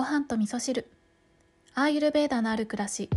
ご飯と味噌汁。アーユルベーダのある暮らし。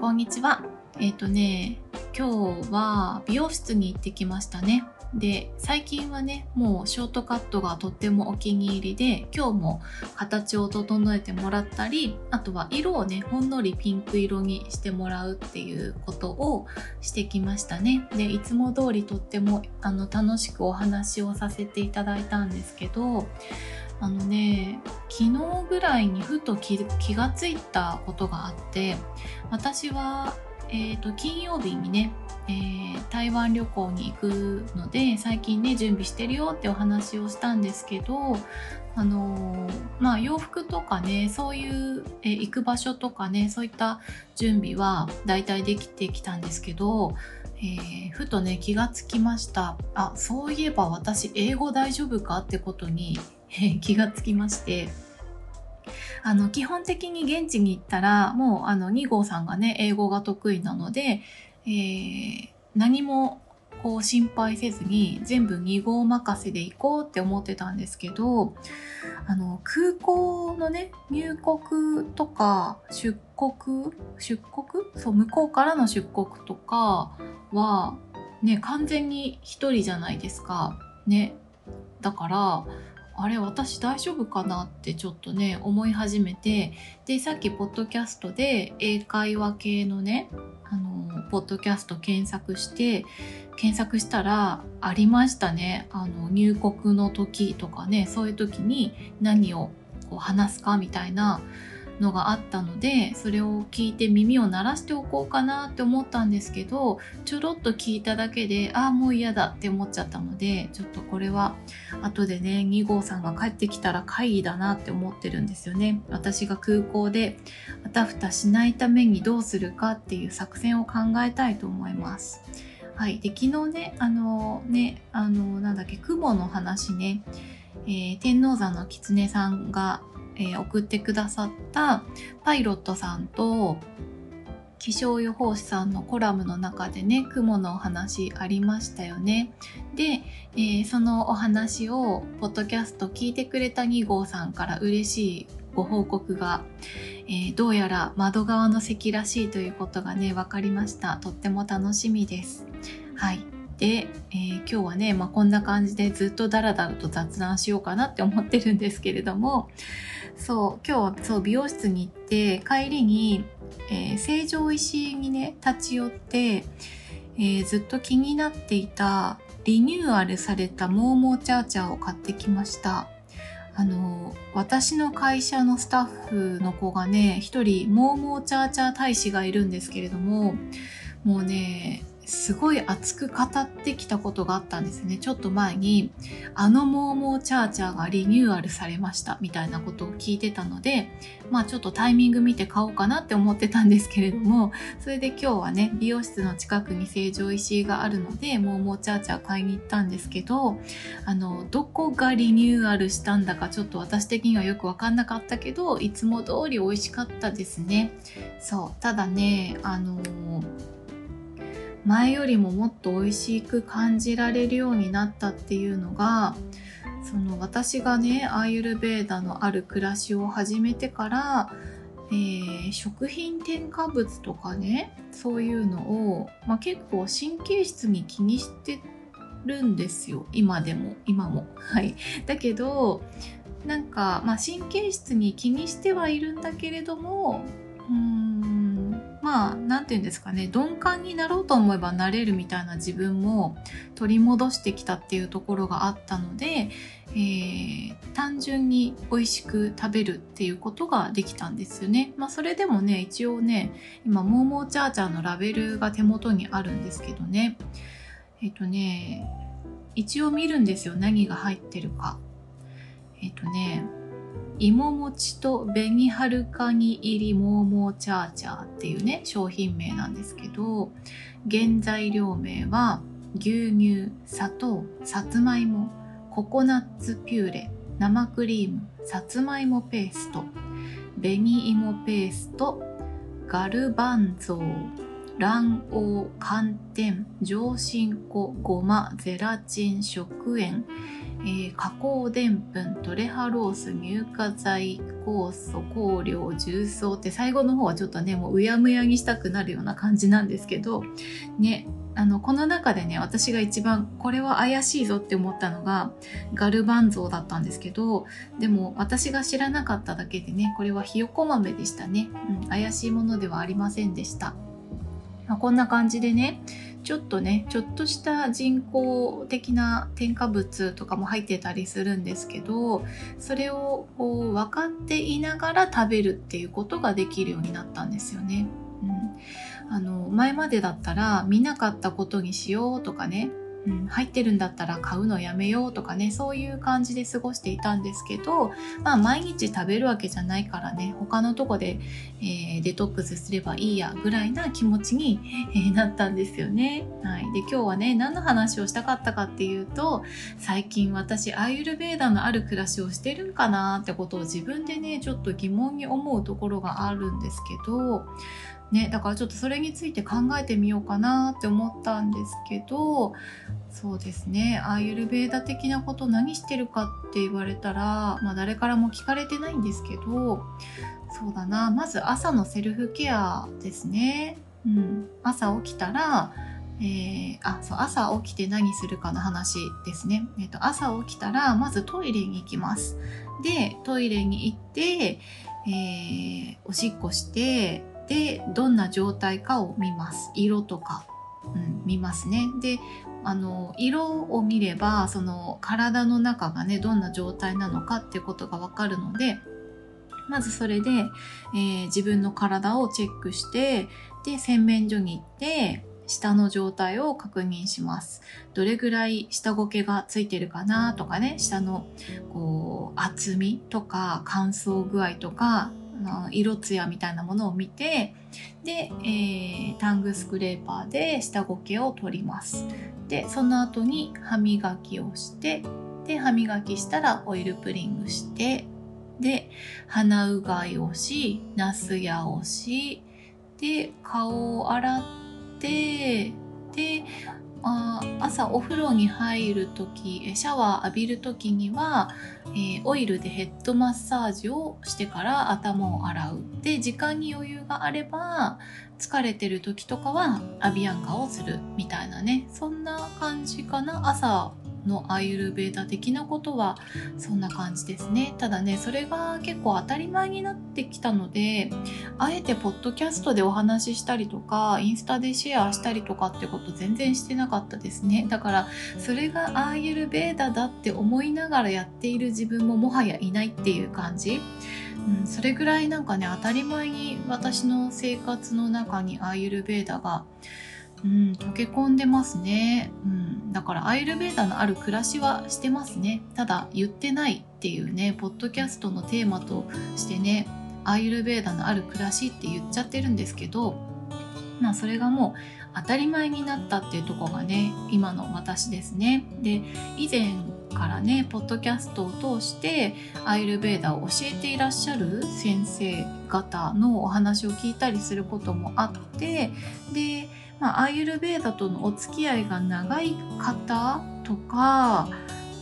こんにちは。えっ、とね今日は美容室に行ってきましたね。で最近はねもうショートカットがとってもお気に入りで今日も形を整えてもらったりあとは色をねほんのりピンク色にしてもらうっていうことをしてきましたね。でいつも通りとってもあの楽しくお話をさせていただいたんですけどあのね昨日ぐらいにふと気がついたことがあって私は、えーと、金曜日にね、えー、台湾旅行に行くので最近ね準備してるよってお話をしたんですけどあのー、まあ洋服とかねそういう、えー、行く場所とかねそういった準備はだいたいできてきたんですけどえー、ふとね気がつきました。あそういえば私英語大丈夫かってことに 気がつきまして。あの基本的に現地に行ったらもうあの2号さんがね英語が得意なので、えー、何もこう心配せずに全部2号任せで行こうって思ってたんですけどあの空港のね入国とか出国出国？そう向こうからの出国とかはね完全に1人じゃないですか。ね。だからあれ私大丈夫かなってちょっとね思い始めてでさっきポッドキャストで英会話系のねあのポッドキャスト検索して検索したらありましたね。あの入国の時とかねそういう時に何をこう話すかみたいなのがあったのでそれを聞いて耳を鳴らしておこうかなって思ったんですけどちょろっと聞いただけでああもう嫌だって思っちゃったのでちょっとこれは後でね2号さんが帰ってきたら会議だなって思ってるんですよね。私が空港であたふたしないためにどうするかっていう作戦を考えたいと思います。はい。で、昨日ね、あのね、あのなんだっけ、雲の話ね、えー、天王山の狐さんがえー、送ってくださったパイロットさんと気象予報士さんのコラムの中でね雲のお話ありましたよね。で、えー、そのお話をポッドキャスト聞いてくれた2号さんから嬉しいご報告が、えー、どうやら窓側の席らしいということがね分かりました。とっても楽しみです。はい。で、えー、今日はね、まあ、こんな感じでずっとダラダラと雑談しようかなって思ってるんですけれどもそう今日そう美容室に行って帰りに、えー、成城石井にね立ち寄って、えー、ずっと気になっていたリニューアルされたモーモーチャーチャーを買ってきました。あの私の会社のスタッフの子がね一人モーモーチャーチャー大使がいるんですけれどももうねすごい熱く語ってきたことがあったんですね。ちょっと前に、あのモーモーチャーチャーがリニューアルされましたみたいなことを聞いてたので、まあちょっとタイミング見て買おうかなって思ってたんですけれども、それで今日はね、美容室の近くに成城石井があるので、モーモーチャーチャー買いに行ったんですけど、あの、どこがリニューアルしたんだかちょっと私的にはよくわかんなかったけど、いつも通り美味しかったですね。そう。ただね、あのー前よりももっと美味しく感じられるようになったっていうのがその私がねアーユルベーダのある暮らしを始めてから、えー、食品添加物とかねそういうのを、まあ、結構神経質に気にしてるんですよ。今でも。今も。はい、だけどなんか、まあ、神経質に気にしてはいるんだけれどもうんまあ何て言うんですかね鈍感になろうと思えばなれるみたいな自分も取り戻してきたっていうところがあったので、えー、単純に美味しく食べるっていうことができたんですよね。まあそれでもね一応ね今モーモーチャーチャーのラベルが手元にあるんですけどねえっ、とね一応見るんですよ何が入ってるか。えっ、とね芋餅と紅はるかに入りモーモーチャーチャーっていうね商品名なんですけど原材料名は牛乳砂糖さつまいもココナッツピューレ生クリームさつまいもペースト紅芋ペーストガルバンゾー卵黄寒天上新粉ごまゼラチン食塩、えー、加工でんぷんトレハロース乳化剤酵素香料重曹って最後の方はちょっとねもううやむやにしたくなるような感じなんですけどねあのこの中でね私が一番これは怪しいぞって思ったのがガルバンゾウだったんですけどでも私が知らなかっただけでねこれはひよこ豆でしたね、うん、怪しいものではありませんでした、まあ、こんな感じでねちょっとねちょっとした人工的な添加物とかも入ってたりするんですけどそれをこう分かっていながら食べるっていうことができるようになったんですよね。うん、あの前までだったら見なかったことにしようとかねうん、入ってるんだったら買うのやめようとかねそういう感じで過ごしていたんですけどまあ毎日食べるわけじゃないからね他のとこで、えー、デトックスすればいいやぐらいな気持ちに、え、なったんですよね。はい、で今日はね何の話をしたかったかっていうと最近私アーユルベーダのある暮らしをしてるんかなってことを自分でねちょっと疑問に思うところがあるんですけどね、だからちょっとそれについて考えてみようかなって思ったんですけどそうですね。アーユルベーダ的なこと何してるかって言われたら、まあ、誰からも聞かれてないんですけどそうだな。まず朝のセルフケアですね。うん、朝起きたらえー、あそう朝起きて何するかの話ですね、えーと、朝起きたらまずトイレに行きます。でトイレに行って、えー、おしっこしてでどんな状態かを見ます。色とか、うん、見ますね。であの色を見ればその体の中がねどんな状態なのかっていうことがわかるのでまずそれで、えー、自分の体をチェックしてで洗面所に行って下の状態を確認します。どれぐらい下ごけがついてるかなとかね、下のこう厚みとか乾燥具合とかの色艶みたいなものを見てで、えー、タングスクレーパーで下ごけを取ります。でその後に歯磨きをしてで歯磨きしたらオイルプリングしてで鼻うがいをしナスヤをしで顔を洗ってであ朝お風呂に入る時シャワー浴びる時には、えー、オイルでヘッドマッサージをしてから頭を洗う。で時間に余裕があれば疲れてる時とかはアビアンカをするみたいなね。そんな感じかな。朝のアーユルベーダ的なことはそんな感じですね。ただねそれが結構当たり前になってきたのであえてポッドキャストでお話ししたりとかインスタでシェアしたりとかってこと全然してなかったですね。だからそれがアーユルベーダだって思いながらやっている自分ももはやいないっていう感じ。うん、それぐらいなんかね当たり前に私の生活の中にアーユルベーダがうん、溶け込んでますね、うん、だからアイルベーダのある暮らしはしてますね。ただ言ってないっていうねポッドキャストのテーマとしてねアイルベーダのある暮らしって言っちゃってるんですけどまあそれがもう当たり前になったっていうとこがね今の私ですね。で以前からねポッドキャストを通してアイルベーダを教えていらっしゃる先生方のお話を聞いたりすることもあってでまあ、アーユルベーダとのお付き合いが長い方とか、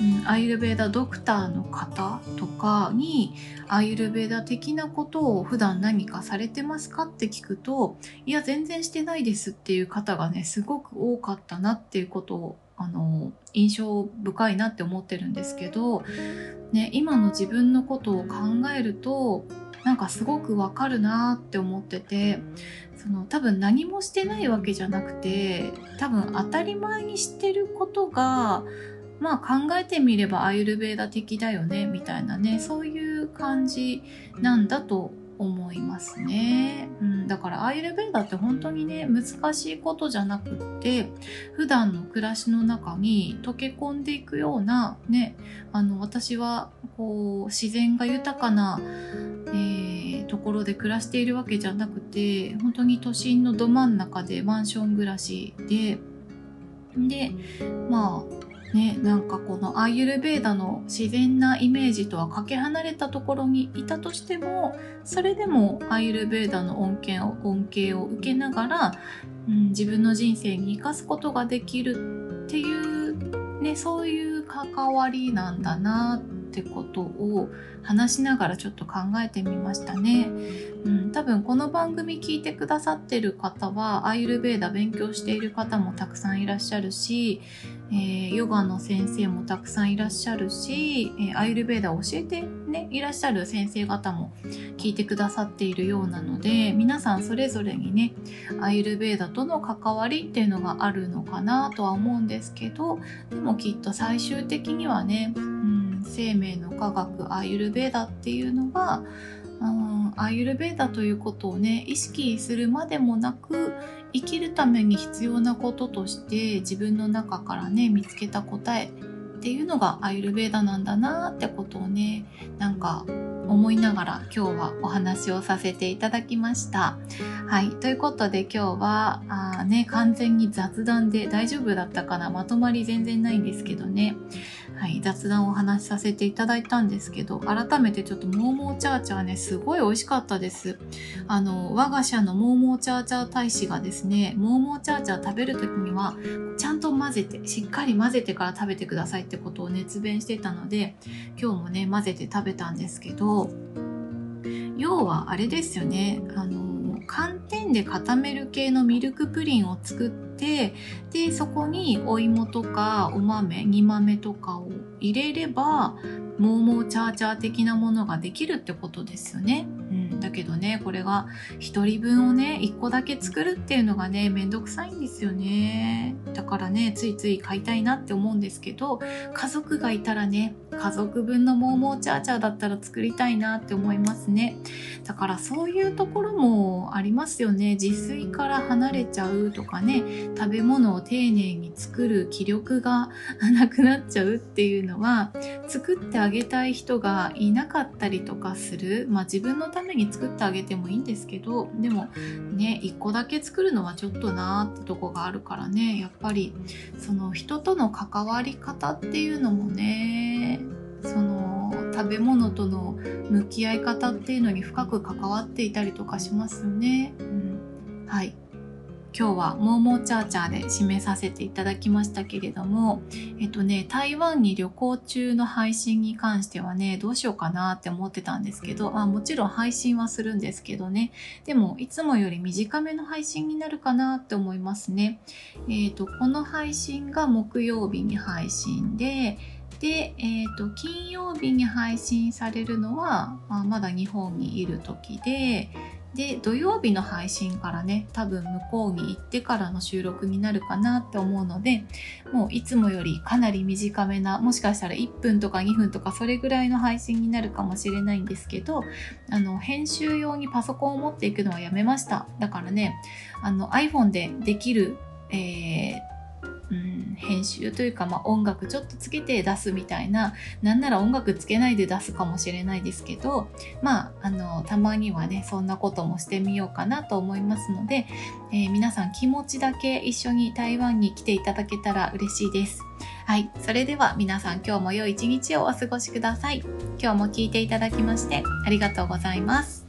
うん、アーユルベーダドクターの方とかにアーユルベーダ的なことを普段何かされてますかって聞くといや全然してないですっていう方がねすごく多かったなっていうことをあの印象深いなって思ってるんですけど、ね、今の自分のことを考えるとなんかすごくわかるなって思っててその多分何もしてないわけじゃなくて多分当たり前にしてることがまあ考えてみればアイルベーダ的だよねみたいなねそういう感じなんだと思いますね、うん、だからアイルベーダって本当にね難しいことじゃなくって普段の暮らしの中に溶け込んでいくようなねあの私はこう自然が豊かな、えー、ところで暮らしているわけじゃなくて本当に都心のど真ん中でマンション暮らしででまあね、なんかこのアーユルベーダの自然なイメージとはかけ離れたところにいたとしてもそれでもアーユルベーダの恩恵を恩恵を受けながら、うん、自分の人生に生かすことができるっていう、ね、そういう関わりなんだなってことを話しながらちょっと考えてみましたね。うん、多分この番組聞いてくださってる方はアイルベーダ勉強している方もたくさんいらっしゃるし、えー、ヨガの先生もたくさんいらっしゃるし、えー、アイルベーダ教えて、ね、いらっしゃる先生方も聞いてくださっているようなので皆さんそれぞれにねアイルベーダとの関わりっていうのがあるのかなとは思うんですけどでもきっと最終的にはね、うん、生命の科学アイルベーダっていうのがうん、アイルベーダということをね意識するまでもなく生きるために必要なこととして自分の中からね見つけた答えっていうのがアイルベーダなんだなってことをねなんか思いながら今日はお話をさせていただきました。はい。ということで今日は、あね、完全に雑談で大丈夫だったかな？まとまり全然ないんですけどね。はい、雑談をお話しさせていただいたんですけど、改めてちょっとモーモーチャーチャーね、すごい美味しかったです。あの、我が社のモーモーチャーチャー大使がですね、モーモーチャーチャー食べる時には、ちゃんと混ぜて、しっかり混ぜてから食べてくださいってことを熱弁してたので、今日もね、混ぜて食べたんですけど、要はあれですよね、あの、寒天で固める系のミルクプリンを作ってでそこにお芋とかお豆煮豆とかを入れればモーモーチャーチャー的なものができるってことですよね。だけどねこれが1人分をね1個だけ作るっていうのがねめんどくさいんですよね。だからねついつい買いたいなって思うんですけど家族がいたらね家族分のモーモーチャーチャーだったら作りたいなって思いますね。だからそういうところもありますよね。自炊から離れちゃうとかね食べ物を丁寧に作る気力がなくなっちゃうっていうのは作ってあげたい人がいなかったりとかするまあ自分のためにに作ってあげてもいいんですけどでもね1個だけ作るのはちょっとなーってとこがあるからねやっぱりその人との関わり方っていうのもねその食べ物との向き合い方っていうのに深く関わっていたりとかしますよね。うん、はい今日はモーモーチャーチャーで締めさせていただきましたけれども、えっとね、台湾に旅行中の配信に関してはね、どうしようかなって思ってたんですけど、あもちろん配信はするんですけどね、でもいつもより短めの配信になるかなって思いますね。えっ、と、この配信が木曜日に配信で、で、えーと、金曜日に配信されるのは、まあ、まだ日本にいる時でで土曜日の配信からね多分向こうに行ってからの収録になるかなって思うのでもういつもよりかなり短めなもしかしたら1分とか2分とかそれぐらいの配信になるかもしれないんですけどあの編集用にパソコンを持っていくのはやめました。だからねあの iPhone でできる、えーうん、編集というか、まあ、音楽ちょっとつけて出すみたいななんなら音楽つけないで出すかもしれないですけどまああのたまにはねそんなこともしてみようかなと思いますので、えー、皆さん気持ちだけ一緒に台湾に来ていただけたら嬉しいです。はい。それでは皆さん今日も良い一日をお過ごしください。今日も聞いていただきましてありがとうございます。